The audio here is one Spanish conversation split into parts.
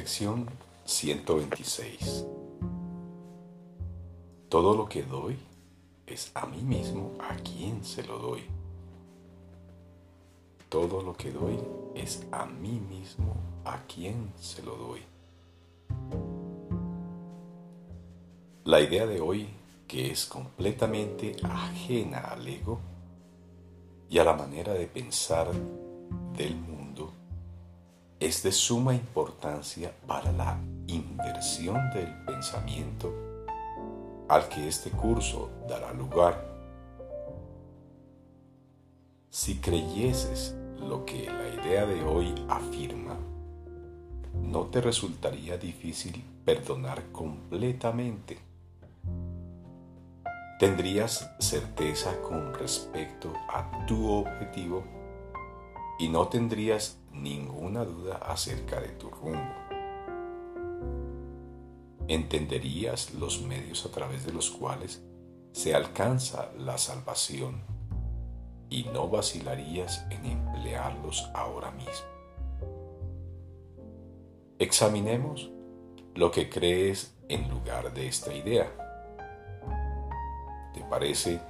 Lección 126 Todo lo que doy es a mí mismo a quien se lo doy. Todo lo que doy es a mí mismo a quien se lo doy. La idea de hoy, que es completamente ajena al ego y a la manera de pensar del mundo, es de suma importancia para la inversión del pensamiento al que este curso dará lugar. Si creyeses lo que la idea de hoy afirma, no te resultaría difícil perdonar completamente. Tendrías certeza con respecto a tu objetivo y no tendrías ninguna duda acerca de tu rumbo. Entenderías los medios a través de los cuales se alcanza la salvación y no vacilarías en emplearlos ahora mismo. Examinemos lo que crees en lugar de esta idea. ¿Te parece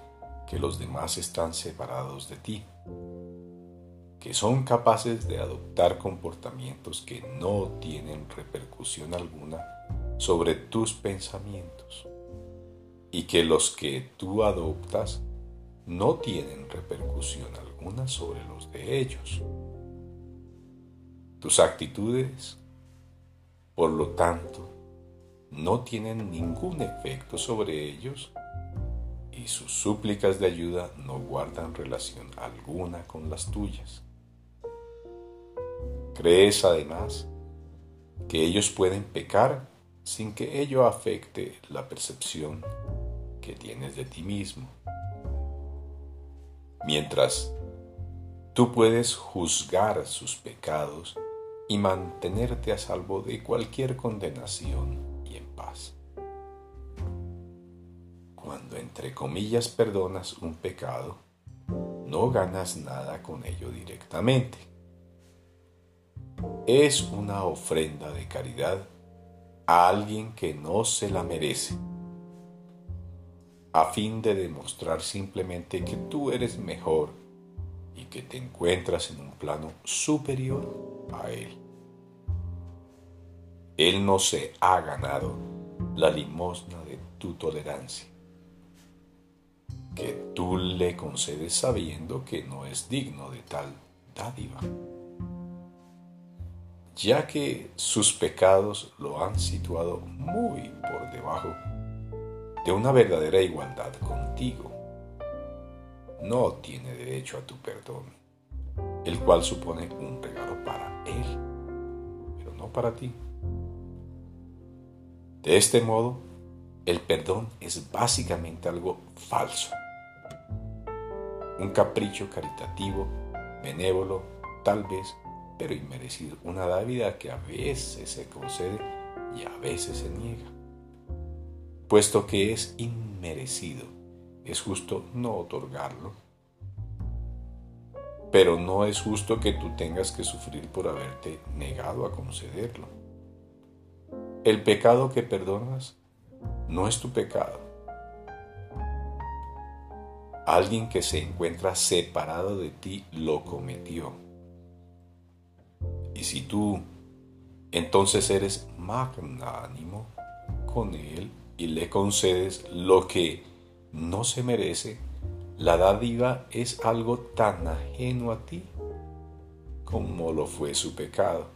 que los demás están separados de ti? Que son capaces de adoptar comportamientos que no tienen repercusión alguna sobre tus pensamientos y que los que tú adoptas no tienen repercusión alguna sobre los de ellos. Tus actitudes, por lo tanto, no tienen ningún efecto sobre ellos y sus súplicas de ayuda no guardan relación alguna con las tuyas. Crees además que ellos pueden pecar sin que ello afecte la percepción que tienes de ti mismo. Mientras tú puedes juzgar sus pecados y mantenerte a salvo de cualquier condenación y en paz. Cuando entre comillas perdonas un pecado, no ganas nada con ello directamente es una ofrenda de caridad a alguien que no se la merece, a fin de demostrar simplemente que tú eres mejor y que te encuentras en un plano superior a Él. Él no se ha ganado la limosna de tu tolerancia, que tú le concedes sabiendo que no es digno de tal dádiva ya que sus pecados lo han situado muy por debajo de una verdadera igualdad contigo. No tiene derecho a tu perdón, el cual supone un regalo para él, pero no para ti. De este modo, el perdón es básicamente algo falso, un capricho caritativo, benévolo, tal vez pero inmerecido, una dávida que a veces se concede y a veces se niega. Puesto que es inmerecido, es justo no otorgarlo. Pero no es justo que tú tengas que sufrir por haberte negado a concederlo. El pecado que perdonas no es tu pecado. Alguien que se encuentra separado de ti lo cometió y si tú entonces eres magnánimo con él y le concedes lo que no se merece, la dádiva es algo tan ajeno a ti como lo fue su pecado.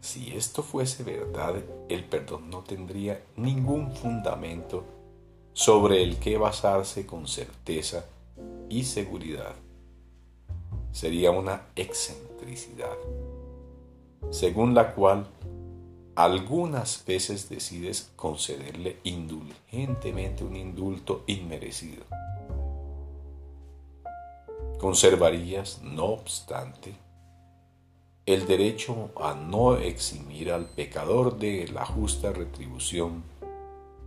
Si esto fuese verdad, el perdón no tendría ningún fundamento sobre el que basarse con certeza y seguridad. Sería una exención según la cual algunas veces decides concederle indulgentemente un indulto inmerecido. Conservarías, no obstante, el derecho a no eximir al pecador de la justa retribución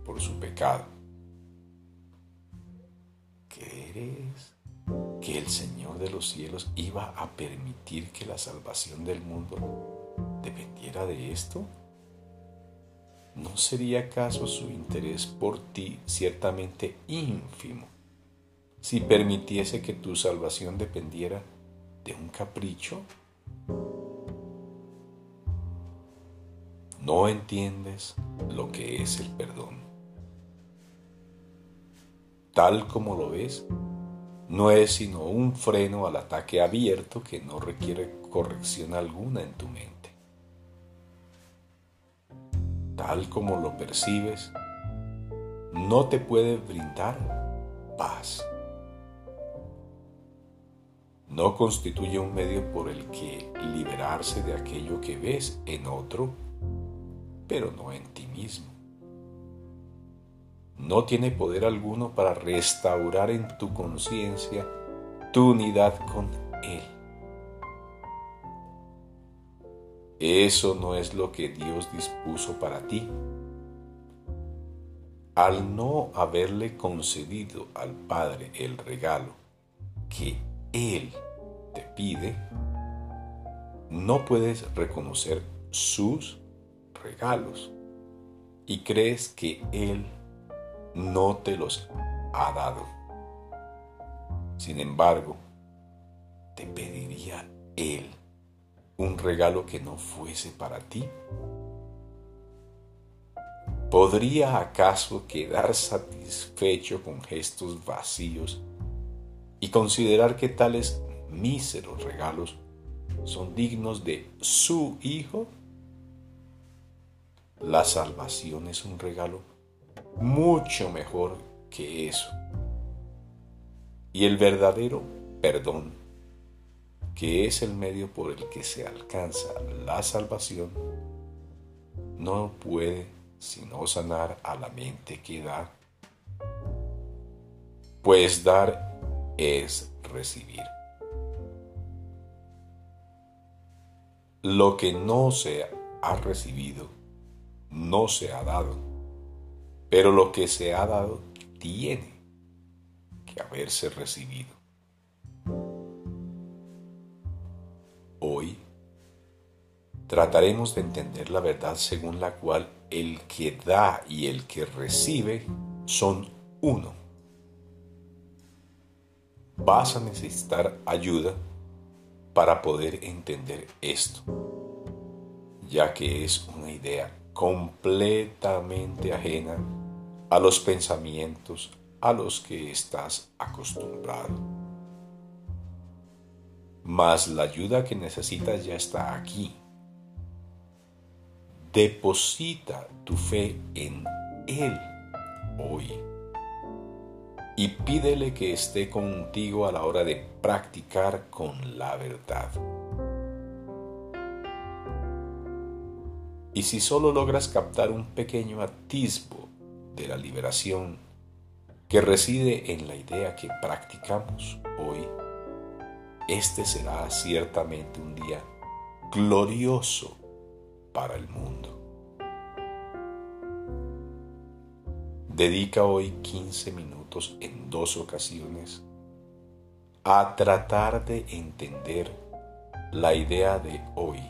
por su pecado. ¿Qué eres? Que el Señor de los cielos iba a permitir que la salvación del mundo dependiera de esto? ¿No sería acaso su interés por ti ciertamente ínfimo si permitiese que tu salvación dependiera de un capricho? No entiendes lo que es el perdón. Tal como lo ves, no es sino un freno al ataque abierto que no requiere corrección alguna en tu mente. Tal como lo percibes, no te puede brindar paz. No constituye un medio por el que liberarse de aquello que ves en otro, pero no en ti mismo no tiene poder alguno para restaurar en tu conciencia tu unidad con Él. Eso no es lo que Dios dispuso para ti. Al no haberle concedido al Padre el regalo que Él te pide, no puedes reconocer sus regalos y crees que Él no te los ha dado. Sin embargo, te pediría Él un regalo que no fuese para ti. ¿Podría acaso quedar satisfecho con gestos vacíos y considerar que tales míseros regalos son dignos de su Hijo? La salvación es un regalo mucho mejor que eso. Y el verdadero perdón, que es el medio por el que se alcanza la salvación, no puede sino sanar a la mente que da, pues dar es recibir. Lo que no se ha recibido, no se ha dado pero lo que se ha dado tiene que haberse recibido. Hoy trataremos de entender la verdad según la cual el que da y el que recibe son uno. Vas a necesitar ayuda para poder entender esto, ya que es una idea completamente ajena a los pensamientos a los que estás acostumbrado. Mas la ayuda que necesitas ya está aquí. Deposita tu fe en Él hoy y pídele que esté contigo a la hora de practicar con la verdad. Y si solo logras captar un pequeño atisbo de la liberación que reside en la idea que practicamos hoy, este será ciertamente un día glorioso para el mundo. Dedica hoy 15 minutos en dos ocasiones a tratar de entender la idea de hoy.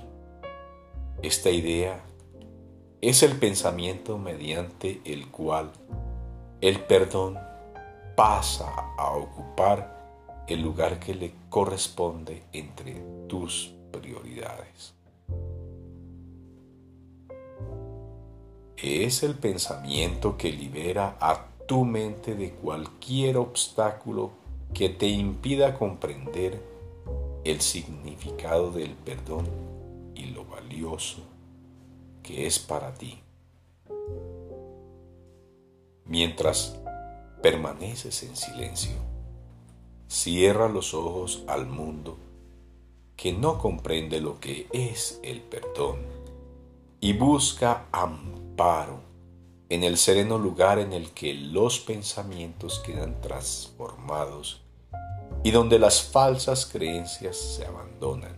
Esta idea es el pensamiento mediante el cual el perdón pasa a ocupar el lugar que le corresponde entre tus prioridades. Es el pensamiento que libera a tu mente de cualquier obstáculo que te impida comprender el significado del perdón y lo valioso es para ti. Mientras permaneces en silencio, cierra los ojos al mundo que no comprende lo que es el perdón y busca amparo en el sereno lugar en el que los pensamientos quedan transformados y donde las falsas creencias se abandonan.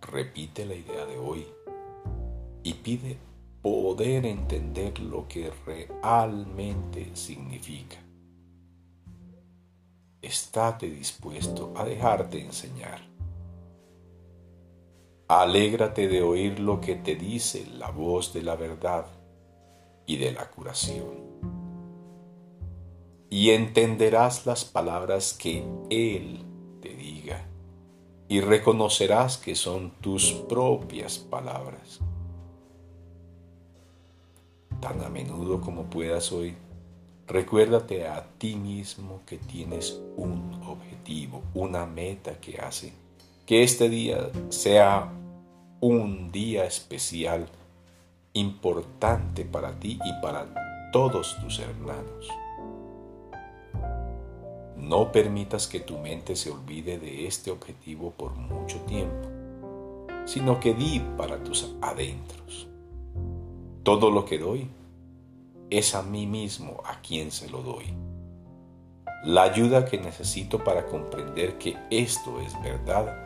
Repite la idea de hoy y pide poder entender lo que realmente significa. Estate dispuesto a dejarte enseñar. Alégrate de oír lo que te dice la voz de la verdad y de la curación. Y entenderás las palabras que Él te diga y reconocerás que son tus propias palabras. Tan a menudo como puedas hoy, recuérdate a ti mismo que tienes un objetivo, una meta que hace que este día sea un día especial, importante para ti y para todos tus hermanos. No permitas que tu mente se olvide de este objetivo por mucho tiempo, sino que di para tus adentros. Todo lo que doy es a mí mismo a quien se lo doy. La ayuda que necesito para comprender que esto es verdad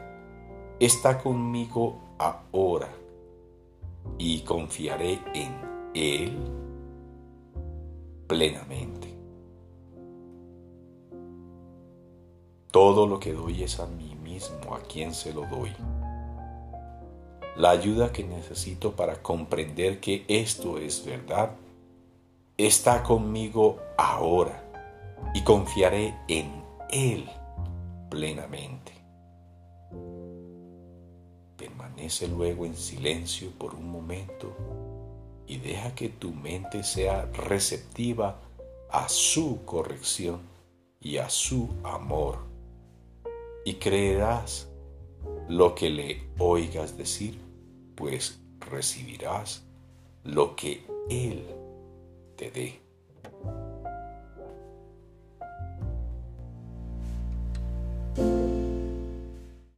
está conmigo ahora y confiaré en Él plenamente. Todo lo que doy es a mí mismo, a quien se lo doy. La ayuda que necesito para comprender que esto es verdad está conmigo ahora y confiaré en Él plenamente. Permanece luego en silencio por un momento y deja que tu mente sea receptiva a su corrección y a su amor. Y creerás lo que le oigas decir, pues recibirás lo que Él te dé.